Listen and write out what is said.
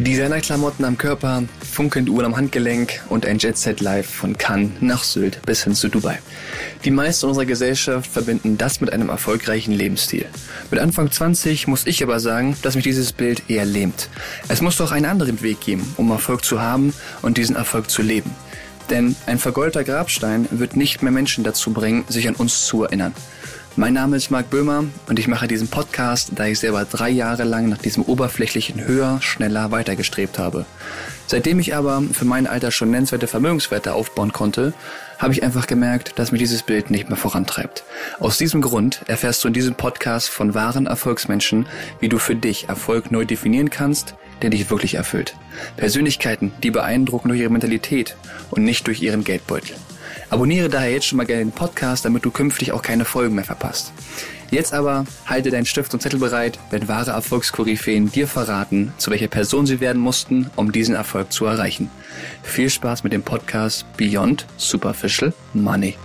Designerklamotten am Körper, funkelnde Uhren am Handgelenk und ein Jet-Set Live von Cannes nach Sylt bis hin zu Dubai. Die meisten unserer Gesellschaft verbinden das mit einem erfolgreichen Lebensstil. Mit Anfang 20 muss ich aber sagen, dass mich dieses Bild eher lähmt. Es muss doch einen anderen Weg geben, um Erfolg zu haben und diesen Erfolg zu leben. Denn ein vergoldeter Grabstein wird nicht mehr Menschen dazu bringen, sich an uns zu erinnern. Mein Name ist Marc Böhmer und ich mache diesen Podcast, da ich selber drei Jahre lang nach diesem oberflächlichen höher, schneller weitergestrebt habe. Seitdem ich aber für mein Alter schon nennenswerte Vermögenswerte aufbauen konnte, habe ich einfach gemerkt, dass mir dieses Bild nicht mehr vorantreibt. Aus diesem Grund erfährst du in diesem Podcast von wahren Erfolgsmenschen, wie du für dich Erfolg neu definieren kannst, der dich wirklich erfüllt. Persönlichkeiten, die beeindrucken durch ihre Mentalität und nicht durch ihren Geldbeutel. Abonniere daher jetzt schon mal gerne den Podcast, damit du künftig auch keine Folgen mehr verpasst. Jetzt aber halte deinen Stift und Zettel bereit, wenn wahre Erfolgskoryphäen dir verraten, zu welcher Person sie werden mussten, um diesen Erfolg zu erreichen. Viel Spaß mit dem Podcast Beyond Superficial Money.